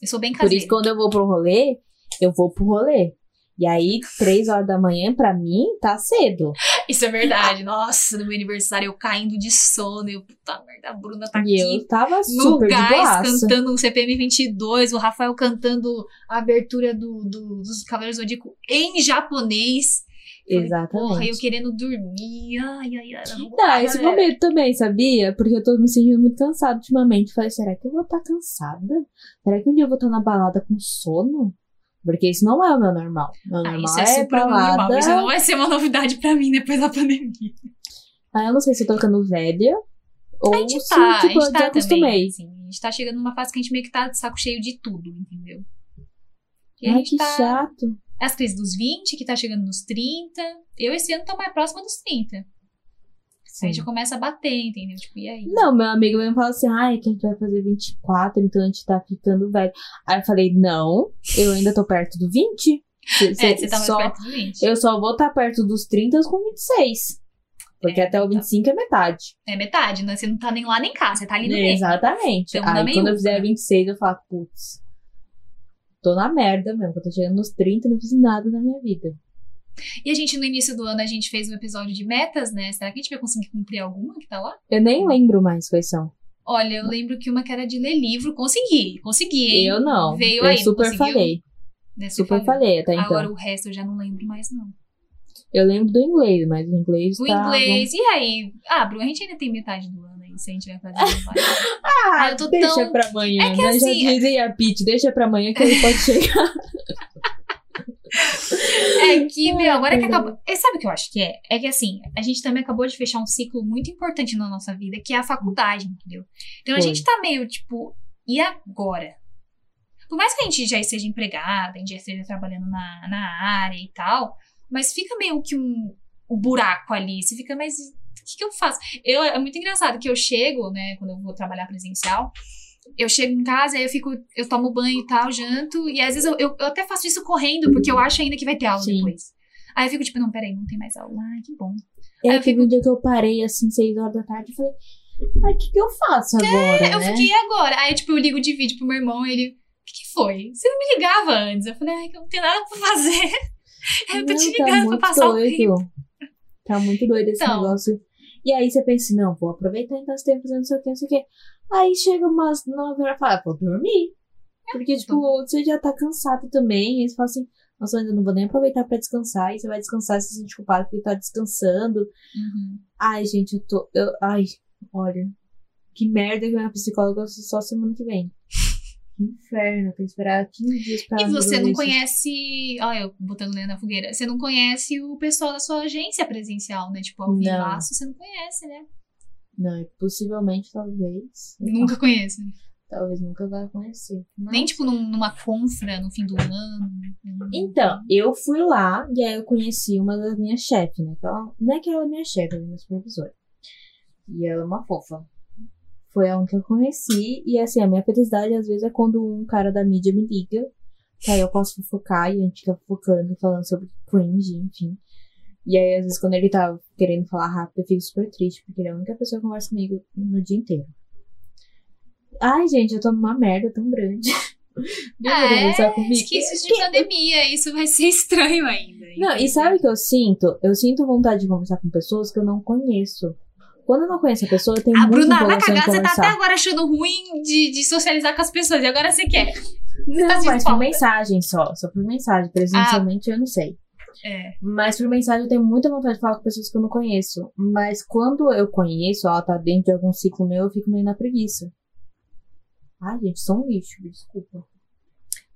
Eu sou bem Por caseira. isso, quando eu vou pro rolê, eu vou pro rolê. E aí, três horas da manhã, pra mim, tá cedo. Isso é verdade. Nossa, no meu aniversário eu caindo de sono. Eu, puta merda, a Bruna tá e aqui eu tava no super de gás cantando um CPM 22. O Rafael cantando a abertura do, do- dos Cavaleiros do Zodíaco em japonês. Exatamente. Porra, eu querendo dormir. Ai, ai, ai. Não, lá, esse galera. momento também, sabia? Porque eu tô me sentindo muito cansada ultimamente. Falei, será que eu vou estar cansada? Será que um dia eu vou estar na balada com sono? Porque isso não é o meu normal. Meu Ah, normal isso é é super balada. normal. Isso não vai ser uma novidade pra mim depois da pandemia. Ah, eu não sei se eu tô ficando velha. Ou A gente se, tá, tipo, a eu gente tá desacostumei. também. Assim, a gente tá chegando numa fase que a gente meio que tá de saco cheio de tudo, entendeu? E a Ai, gente que tá. chato. As crises dos 20, que tá chegando nos 30. Eu esse ano tô mais próxima dos 30. Sim. já começa a bater, entendeu? Tipo, e aí? Não, meu amigo mesmo fala assim, ai, que a gente vai fazer 24, então a gente tá ficando velho. Aí eu falei, não, eu ainda tô perto do 20. é, você tá mais só, perto dos 20. Eu só vou estar perto dos 30 com 26. Porque É, até o tá. 25 é metade. É metade, né? Você não tá nem lá nem cá, você tá ali no meio. Exatamente. Na Aí quando eu fizer 26, eu falo, putz, tô na merda mesmo. Eu tô chegando nos 30 e não fiz nada na minha vida. E a gente, no início do ano, a gente fez um episódio de metas, né? Será que a gente vai conseguir cumprir alguma que tá lá? Eu nem lembro mais quais são. Olha, eu lembro que uma que era de ler livro. Consegui, consegui, hein? Eu não. Veio eu aí, super conseguiu? falei. Né, Super falou. falei até então. Agora o resto eu já não lembro mais, não. Eu lembro do inglês, mas o inglês O tá... inglês, e aí? Ah, Bru, a gente ainda tem metade do ano aí, se a gente vai fazer. vai. Ah, eu tô deixa tão- pra amanhã, É que né? assim- Já dizia a Pete, deixa pra amanhã que ele pode chegar. Que, meu, agora que acabou. E sabe o que eu acho que é? É que assim, a gente também acabou de fechar um ciclo muito importante na nossa vida, que é a faculdade, entendeu? Então a Foi. gente tá meio tipo, e agora? Por mais que a gente já esteja empregada, a gente já esteja trabalhando na, na área e tal, mas fica meio que um, um buraco ali. Você fica, mas o que, que eu faço? Eu, é muito engraçado que eu chego, né, quando eu vou trabalhar presencial, eu chego em casa, aí eu fico, eu tomo banho e tal, janto, e às vezes eu, eu, eu até faço isso correndo, porque eu acho ainda que vai ter aula Sim. depois. Aí eu fico tipo, não, peraí, não tem mais aula. Ai, que bom. É, Aí eu teve um dia que eu parei, assim, 6 horas da tarde e falei, ai, o que, que eu faço agora, É, Eu né? fiquei "E agora. Aí, tipo, eu ligo de vídeo pro meu irmão, ele, o que, que foi? Você não me ligava antes. Eu falei, ai, que eu não tenho nada pra fazer. eu tô te tá ligando pra muito passar o doido. tempo. Tá muito doido esse Então. negócio. E aí você pensa, não, vou aproveitar então esse tempo fazendo não sei o que, não sei o que. Aí chega umas 9 horas e fala, ah, vou dormir. Porque, tipo, você já tá cansado também. E aí você fala assim, nossa, eu não vou nem aproveitar pra descansar. E você vai descansar e se sente culpado porque tá descansando. Uhum. Ai, gente, eu tô. Eu, ai, olha. Que merda que minha psicóloga só semana que vem. Que inferno, tem que esperar 15 dias pra E você não isso. conhece. Olha, eu botando lenha na fogueira. Você não conhece o pessoal da sua agência presencial, né? Tipo, ao vivaço, você não conhece, né? Não, possivelmente, talvez. Nunca conhece. Talvez nunca vai conhecer. Mas- Nem, tipo, num- numa confra no fim do ano. Então, eu fui lá e aí eu conheci uma das minhas chefes, né? ela- não é que ela é minha chefe, ela é minha supervisora. E ela é uma fofa. Foi a única que eu conheci. E assim, a minha felicidade às vezes é quando um cara da mídia me liga. Que aí eu posso fofocar e a gente fica fofocando, falando sobre cringe, enfim. E aí, às vezes, quando ele tá querendo falar rápido, eu fico super triste, porque ele é a única pessoa que conversa comigo no dia inteiro. Ai, gente, eu tô numa merda tão grande. Ah, é, comigo? Esqueci de pandemia, isso vai ser estranho ainda. Não, e sabe o que eu sinto? Eu sinto vontade de conversar com pessoas que eu não conheço. Quando eu não conheço a pessoa, eu tenho A muita Bruna vai cagar, você tá até agora achando ruim de, de socializar com as pessoas, e agora você quer. Não, tá mas por mensagem só. Só por mensagem. Presencialmente eu não sei. É. Mas por mensagem eu tenho muita vontade de falar com pessoas que eu não conheço. Mas quando eu conheço, ela tá dentro de algum ciclo meu, eu fico meio na preguiça. Ai, gente, sou um lixo, desculpa.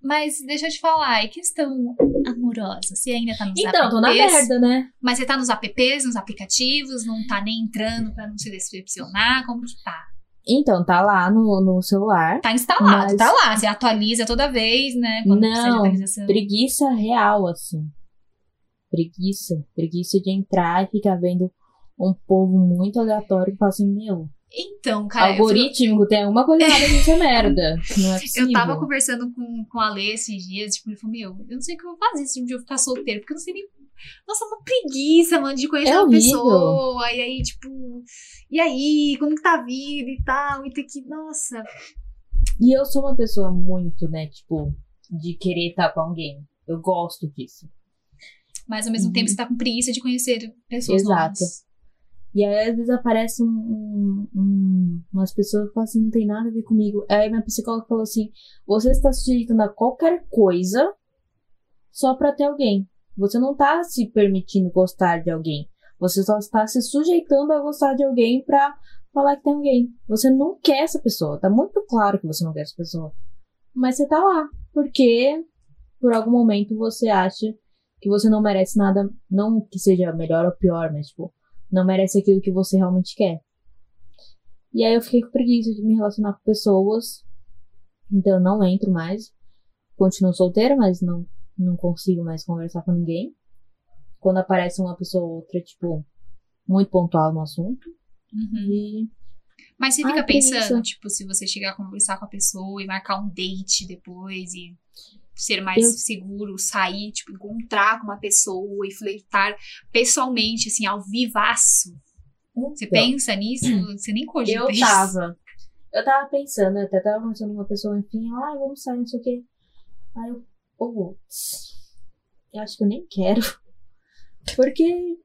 Mas deixa eu te falar, e questão amorosa? Você ainda tá nos Então, tô na apps? merda, né? Mas você tá nos apps, nos aplicativos, não tá nem entrando pra não se decepcionar? Como que tá? Então, tá lá no, no celular. Tá instalado, Mas- tá lá. Você atualiza toda vez, né? Quando precisa de Não, atualização. preguiça real, assim. Preguiça. Preguiça de entrar e ficar vendo um povo muito aleatório e falar assim, meu, Então, cara, eu, fui- algoritmo, tem alguma coisa errada nessa merda. Não é possível. eu tava conversando com, com a Lê esses dias, tipo, ele falou, meu, eu não sei o que eu vou fazer se um dia eu ficar solteiro, porque eu não sei nem. Nossa, uma preguiça, mano, de conhecer É uma pessoa. E aí, tipo, e aí, como que tá a vida e tal? E ter que. Nossa. E eu sou uma pessoa muito, né, tipo, de querer estar com alguém. Eu gosto disso. Mas ao mesmo Uhum. tempo você tá com preguiça de conhecer pessoas Exato. novas. E aí, às vezes, aparece um, um- um- umas pessoas que falam assim, não tem nada a ver comigo. Aí minha psicóloga falou assim, você está sujeitando a qualquer coisa só pra ter alguém. Você não tá se permitindo gostar de alguém. Você só está se sujeitando a gostar de alguém pra falar que tem alguém. Você não quer essa pessoa. Tá muito claro que você não quer essa pessoa. Mas você tá lá. Porque, por algum momento, você acha que você não merece nada. Não que seja melhor ou pior, mas, tipo, não merece aquilo que você realmente quer. E aí eu fiquei com preguiça de me relacionar com pessoas. Então eu não entro mais. Continuo solteira, mas não, não consigo mais conversar com ninguém. Quando aparece uma pessoa ou outra, tipo, muito pontual no assunto. Uhum. E Mas você fica preguiça. pensando, tipo, se você chegar a conversar com a pessoa e marcar um date depois e ser mais Eu- seguro, sair, tipo, encontrar com uma pessoa e flertar pessoalmente, assim, ao vivaço. Você Então, pensa nisso? Você nem cogita Eu isso. tava. Eu tava pensando, até tava conversando com uma pessoa, enfim, ai, vamos sair, não sei o quê. Aí eu, putz, eu acho que eu nem quero. Porque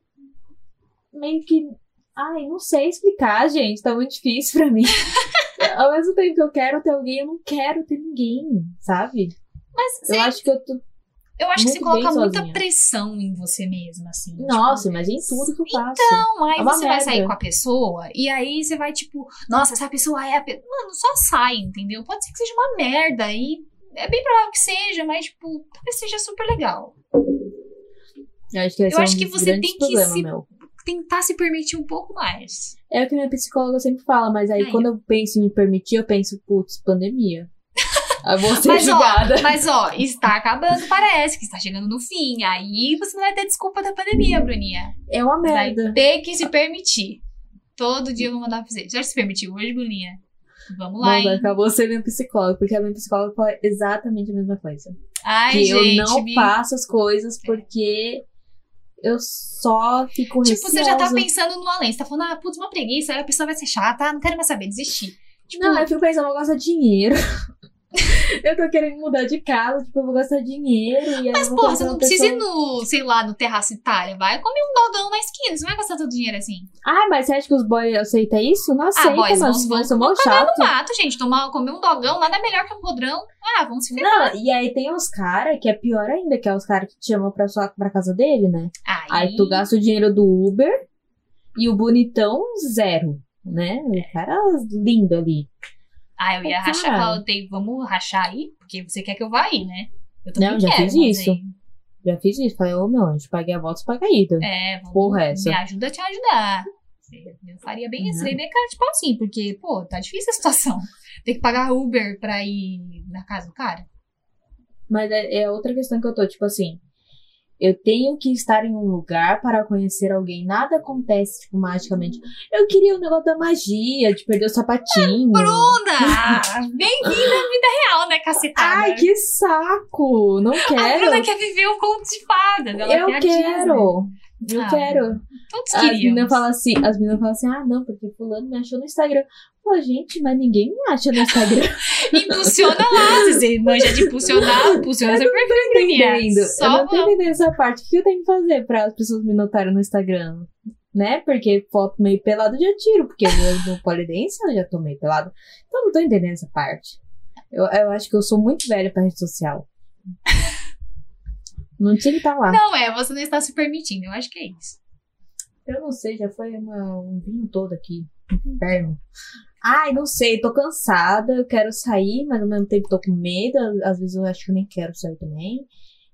meio que, ai, não sei explicar, gente, tá muito difícil pra mim. Ao mesmo tempo que eu quero ter alguém, eu não quero ter ninguém, sabe? Mas Eu acho que eu tô. eu acho que você muito coloca muita sozinha. pressão em você mesma, assim. Nossa, tipo, mas em tudo que eu faço. Então, aí É você vai merda. sair com a pessoa e aí você vai, tipo, nossa, essa pessoa é a pessoa. Mano, só sai, entendeu? Pode ser que seja uma merda e é bem provável que seja, mas, tipo, talvez seja super legal. Eu acho que, Eu é acho um que você tem que problemas se- meu. Tentar se permitir um pouco mais. É o que minha psicóloga sempre fala, mas aí Aí. quando eu penso em me permitir, eu penso, putz, pandemia. Vou ser Mas ó, julgada. mas ó, está acabando, parece que está chegando no fim. Aí você não vai ter desculpa da pandemia, Bruninha. É uma Vai merda. ter que se permitir. Todo dia eu vou mandar pra você. Já se permitiu hoje, Bruninha? Vamos lá, vai hein? ficar você minha psicóloga, porque a minha psicóloga fala exatamente a mesma coisa. Ai, que gente. eu não me- faço as coisas porque eu só fico Tipo, você já tá receosa. pensando no além. Você tá falando, ah, putz, uma preguiça, aí a pessoa vai ser chata, ah, não quero mais saber, desistir. Tipo, Não, eu fico pensando, eu vou gastar dinheiro. eu tô querendo mudar de casa, tipo, eu vou gastar dinheiro. E mas, conhecer você não precisa ir pessoa- no, sei lá, no Terraço Itália. Vai comer um dogão na esquina. Você não vai gastar todo o dinheiro assim. Ah, mas você acha que os boys aceitam isso? Não aceitam, boys, mas vão- os boys são vão mó comer chato. no mato, gente. Tomar, comer um dogão, nada melhor que um podrão. Ah, vamos se ferrar. Não, e aí tem uns caras que é pior ainda, que é os caras que te chamam pra, sua, pra casa dele, né? Aí, Aí tu gasta o dinheiro do Uber e o bonitão, zero, né? O cara lindo ali. Ah, eu ia rachar. "Tei, vamos rachar aí? Porque você quer que eu vá aí, né? Eu também Não, já quero, fiz isso. aí- Já fiz isso. Falei, ô meu anjo, paguei a volta paga a ida. É, vamos, Porra, essa. me ajuda a te ajudar. Eu faria bem isso, Uhum. daí bem cara de pau sim, porque, pô, tá difícil a situação. Tem que pagar Uber pra ir na casa do cara. Mas é, é outra questão que eu tô, tipo assim. Eu tenho que estar em um lugar para conhecer alguém. Nada acontece, tipo, magicamente. Eu queria o negócio da magia, de perder o sapatinho. Bruna! Bem-vinda à vida real, né, cacetada? Ai, que saco! Não A quero. Bruna quer viver um conto de fadas. Ela eu a quero. Eu Ah, quero. Todos As queriam. meninas falam assim, as meninas falam assim, ah, não, porque fulano me achou no Instagram. Pô, gente, mas ninguém me acha no Instagram. Impulsiona lá. Se você manja de impulsionar, impulsiona seu perfil, entendendo. eu Só não tô entendendo essa parte. O que eu tenho que fazer para as pessoas me notarem no Instagram? Né? Porque foto meio pelado eu já tiro, porque eu no polidense eu já tô meio pelado. Então eu não tô entendendo essa parte. Eu, eu acho que eu sou muito velha pra rede social. Não tinha que estar lá. Não, é, você não está se permitindo. Eu acho que é isso. Eu não sei, já foi uma- um vinho todo aqui. Inferno. Ai, não sei, tô cansada, eu quero sair, mas ao mesmo tempo tô com medo. Às vezes eu acho que eu nem quero sair também.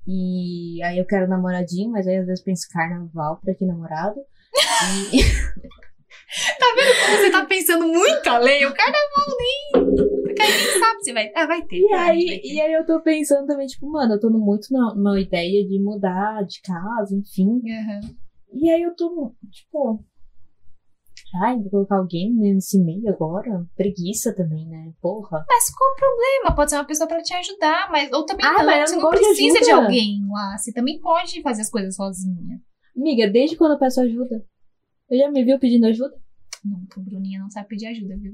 E aí eu quero namoradinho, mas aí às vezes penso carnaval pra que namorado. E- Você tá pensando muito além, o carnaval nem. Nem sabe se vai. Ah, vai ter. E vai, aí, vai ter. e aí eu tô pensando também, tipo, mano, eu tô muito na- numa ideia de mudar de casa, enfim. Aham. E aí eu tô, tipo. Ai, vou colocar alguém nesse meio agora? Preguiça também, né? Porra. Mas qual o problema? Pode ser uma pessoa pra te ajudar, mas ou também Ah, não. mas Você não não de precisa de, ajuda. alguém lá. Você também pode fazer as coisas sozinha. Amiga, desde quando eu peço ajuda? Eu já me viu pedindo ajuda? Nunca, Bruninha não sabe pedir ajuda, viu?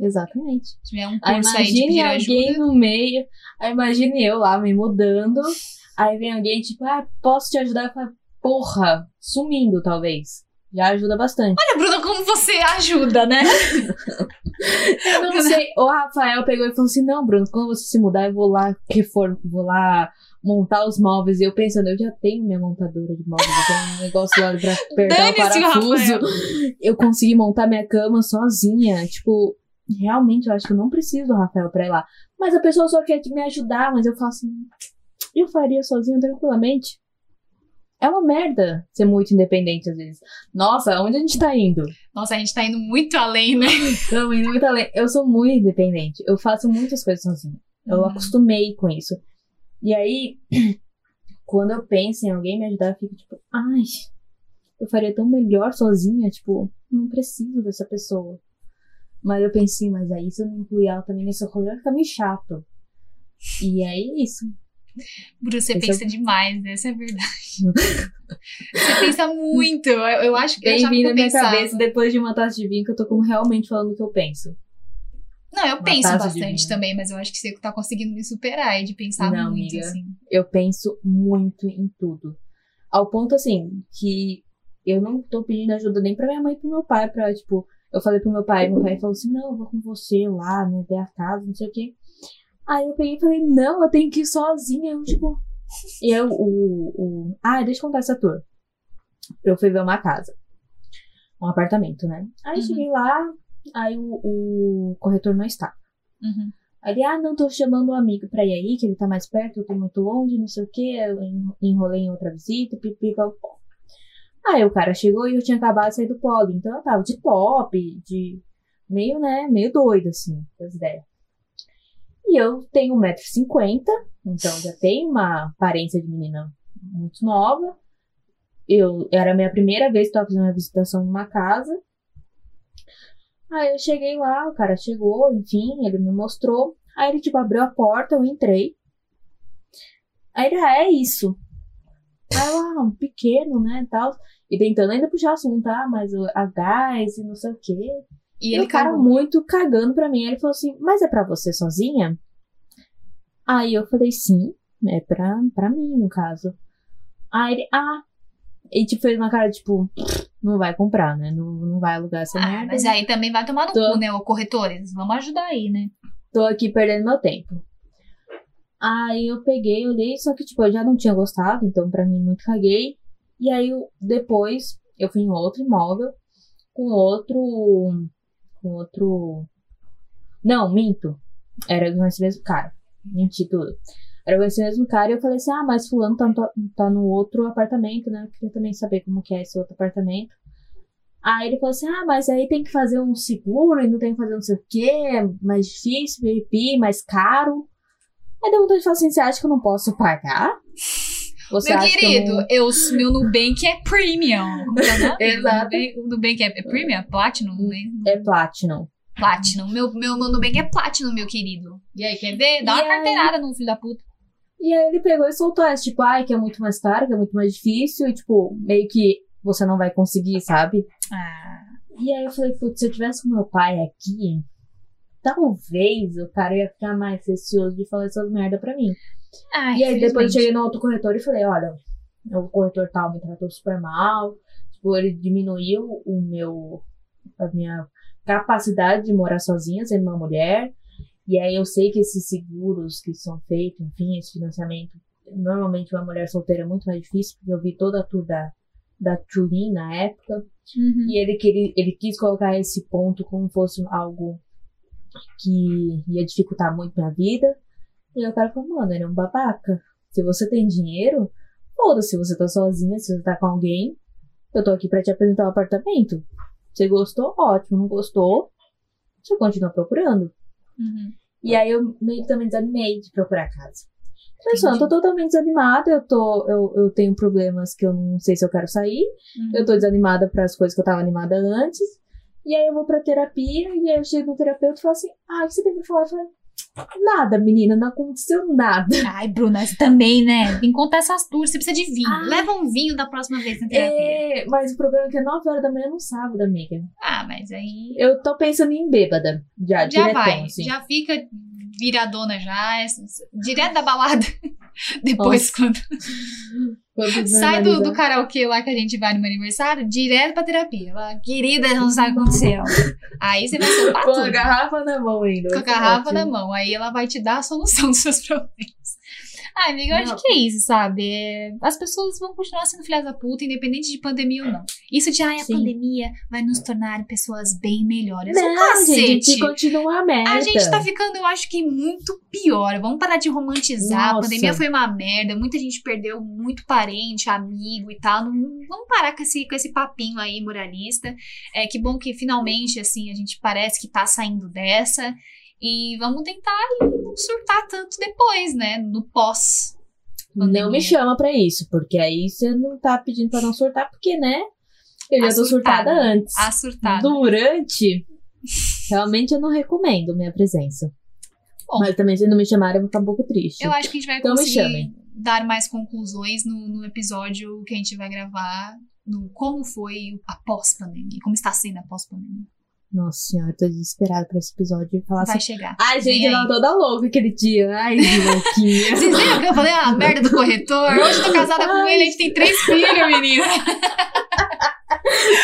Exatamente. Se tiver um Aí curso aí de imagine pedir alguém ajuda. no meio. Aí imagine eu lá me mudando. Aí vem alguém tipo, ah, posso te ajudar? Eu falo, porra, sumindo talvez. Já ajuda bastante. Olha, Bruna, como você ajuda, né? Eu não sei. O Rafael pegou e falou assim: não, Bruno, quando você se mudar, eu vou lá reform, vou lá montar os móveis. E eu pensando, eu já tenho minha montadora de móveis, eu tenho um negócio lá pra apertar o parafuso. Eu consegui montar minha cama sozinha. Tipo, realmente eu acho que eu não preciso do Rafael pra ir lá. Mas a pessoa só quer me ajudar, mas eu falo assim, eu faria sozinho tranquilamente. É uma merda ser muito independente às vezes. Nossa, onde a gente tá indo? Nossa, a gente tá indo muito além, né? Não, indo muito além. Eu sou muito independente. Eu faço muitas coisas sozinha. Eu Uhum. acostumei com isso. E aí, quando eu penso em alguém me ajudar, eu fico tipo, ai, eu faria tão melhor sozinha, tipo, não preciso dessa pessoa. Mas eu pensei, mas aí se eu não incluir ela também nesse rolê, vai ficar meio chato. E aí é isso. Bruce, você Esse é pensa demais, essa é a verdade. você pensa muito. Eu, eu acho que eu Tem achava que vindo eu na minha cabeça depois de uma taça de vinho que eu tô como realmente falando o que eu penso. Não, eu penso bastante também, mas eu acho que você tá conseguindo me superar aí de pensar Não, muito, amiga. assim. Eu penso muito em tudo. Ao ponto, assim, que eu não tô pedindo ajuda nem pra minha mãe e pro meu pai, pra, tipo, eu falei pro meu pai, meu pai falou assim, não, eu vou com você lá, né, ver a casa, não sei o quê. Aí eu peguei e falei, não, eu tenho que ir sozinha, eu, tipo... E eu, o, o... Ah, deixa eu contar essa tour. Eu fui ver uma casa. Um apartamento, né? Aí Uhum. cheguei lá, aí o, o corretor não estava. Uhum. Aí ele, ah, não, tô chamando um amigo pra ir aí, que ele tá mais perto, eu tô muito longe, não sei o quê, eu en- enrolei em outra visita, pipi, pó. Aí o cara chegou e eu tinha acabado de sair do poli, então eu tava de top, de meio, né, meio doido, assim, das ideias. E eu tenho 1,50m, então já tenho uma aparência de menina muito nova. Eu, era a minha primeira vez que tava fazendo uma visitação numa casa. Aí eu cheguei lá, o cara chegou, enfim, ele me mostrou. Aí ele, tipo, abriu a porta, eu entrei. Aí ele, ah, é isso. Aí eu, ah, um pequeno, né, tal. E tentando ainda puxar assunto, ah, mas o- a gás e não sei o quê. E E ele cara muito cagando pra mim. Aí Ele falou assim, mas é pra você sozinha? Aí eu falei, sim, é pra, pra mim, no caso. Aí ele, ah. E tipo, fez uma cara, tipo, não vai comprar, né? Não, não vai alugar essa Ah, merda. mas aí também vai tomar no Tô. cu, né, ô corretores? Vamos ajudar aí, né? tô aqui perdendo meu tempo. Aí eu peguei, olhei, só que tipo, eu já não tinha gostado, então pra mim muito caguei. E aí eu- depois eu fui em outro imóvel com outro com outro Não, minto. Era esse mesmo cara. Menti tudo. Era esse mesmo cara e eu falei assim: "Ah, mas fulano tá, tá, no outro apartamento, né? Eu queria também saber como que é esse outro apartamento". Aí ele falou assim: ah, mas aí tem que fazer um seguro e não tem que fazer não sei o quê, é mais difícil, pipi, mais caro. Aí deu vontade de falar assim: você acha que eu não posso pagar? Você meu querido, que eu eu, meu Nubank é premium. É? Exato. Nubank- O Nubank é, é premium? Platinum? né? não... É Platinum. Platinum. Meu, meu, meu Nubank é Platinum, meu querido. E aí, quer ver? Dá E uma aí? carteirada no filho da puta. E aí ele pegou e soltou essa, tipo, ai, que é muito mais caro, que é muito mais difícil, e tipo, meio que você não vai conseguir, sabe? Ah, E aí eu falei, putz, se eu tivesse com meu pai aqui, talvez o cara ia ficar mais receoso de falar essas merda pra mim. ai, E aí depois eu cheguei no outro corretor e falei, olha, o corretor tal me tratou super mal. Tipo, ele diminuiu o meu a minha capacidade de morar sozinha, sendo uma mulher. E aí eu sei que esses seguros que são feitos, enfim, esse financiamento, normalmente uma mulher solteira é muito mais difícil, porque eu vi toda a tour da, da Tulin na época. Uhum. E ele, queria, ele quis colocar esse ponto como fosse algo que ia dificultar muito minha vida. E aí o cara falou, mano, ele é um babaca. Se você tem dinheiro, foda-se, se você tá sozinha, se você tá com alguém, eu tô aqui pra te apresentar o apartamento. Você gostou? Ótimo. Não gostou? Você continua procurando. Uhum. E aí eu meio que também desanimei de procurar casa. Falei só, eu tô totalmente desanimada, eu, tô, eu, eu tenho problemas que eu não sei se eu quero sair. Uhum. Eu tô desanimada para as coisas que eu tava animada antes. E aí eu vou pra terapia e aí eu chego no terapeuta e falo assim: Ah, o que você tem pra falar? Eu falei, nada, menina, não aconteceu nada. Ai, Bruna, você também, né? Tem que contar essas tours, você precisa de vinho. Ai. Leva um vinho da próxima vez na terapia. É, mas o problema é que é 9 horas da manhã no sábado, amiga. Ah, mas aí Eu tô pensando em bêbada. Já, já diretão, vai. assim. Já fica viradona já. direto da balada. Depois, quando Quando sai do, do karaokê lá que a gente vai no meu aniversário, direto pra terapia. Fala, Querida, não sabe o que aconteceu. Aí você vai soltar Com tudo. a garrafa na mão ainda. com a garrafa na ótimo. mão. Aí ela vai te dar a solução dos seus problemas. Ai, amiga, eu Não. acho que é isso, sabe? É, as pessoas vão continuar sendo filhas da puta, independente de pandemia ou não. Isso de, ai, a Sim. pandemia vai nos tornar pessoas bem melhores. um Não, cacete. gente, continua a merda. A gente tá ficando, eu acho que muito pior. Vamos parar de romantizar. A Nossa. pandemia foi uma merda. Muita gente perdeu muito parente, amigo e tal. Não, vamos parar com esse, com esse papinho aí moralista. É que bom que finalmente, assim, a gente parece que tá saindo dessa. E vamos tentar não surtar tanto depois, né? No pós. Não pandemia. me chama pra isso, porque aí você não tá pedindo pra não surtar, porque, né? Eu A já tô surtada surtada. antes. A surtada. Durante, realmente eu não recomendo minha presença. bom. Mas também, se não me chamarem, eu vou ficar um pouco triste. Eu acho que a gente vai Então conseguir dar mais conclusões no, no episódio que a gente vai gravar. No como foi a pós-pandemia, como está sendo a pós-pandemia. Nossa senhora, eu tô desesperada pra esse episódio falar Vai assim. chegar. Ai, gente, eu tava toda louca aquele dia. Ai, que louquinha. Vocês lembram que eu falei a merda do corretor? Hoje eu tô casada com ele, a gente tem três filhos, menina.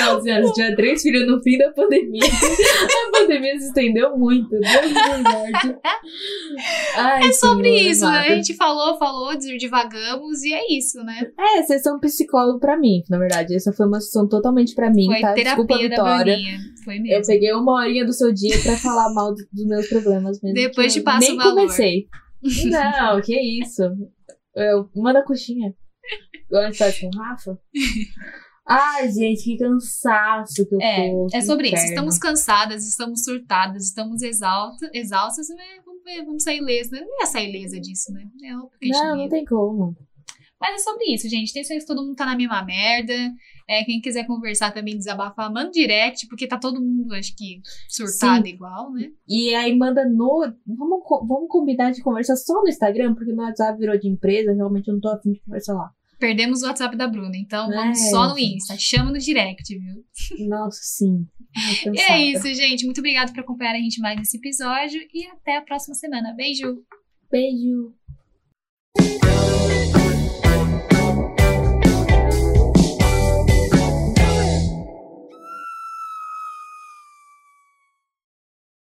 Não, senhora, tinha três filhos no fim da pandemia. A pandemia se estendeu muito. Deus me guarde. Ai, É sobre senhor isso, né? A gente falou, falou, divagamos e é isso, né? É, vocês são psicólogo pra mim, na verdade. Essa foi uma sessão totalmente pra mim, Foi tá? Desculpa, Vitória. Foi Eu mesmo. peguei uma horinha do seu dia pra falar mal do- dos meus problemas mesmo. Depois te eu passo Nem o valor. comecei. Não, que isso. Eu, manda a coxinha. Igual a gente faz com o Rafa. Ai, gente, que cansaço que eu É, tô. é sobre isso. inferno. Estamos cansadas, estamos surtadas, estamos exalta, exaustas, mas vamos, ver, vamos sair ilesa. Não ia sair ilesa disso, né? É óbvio que a gente Não, não tem como. Mas é sobre isso, gente. Tem certeza que todo mundo tá na mesma merda. É, quem quiser conversar também, desabafar, manda direct, porque tá todo mundo, acho que, surtado igual, né? E aí manda no. Vamos, vamos combinar de conversar só no Instagram, porque meu WhatsApp virou de empresa, realmente eu não tô afim de conversar lá. Perdemos o WhatsApp da Bruna, então É, vamos só no. Insta. Chama no direct, viu? Nossa, sim. E é isso, gente. Muito obrigada por acompanhar a gente mais nesse episódio e até a próxima semana. Beijo! Beijo.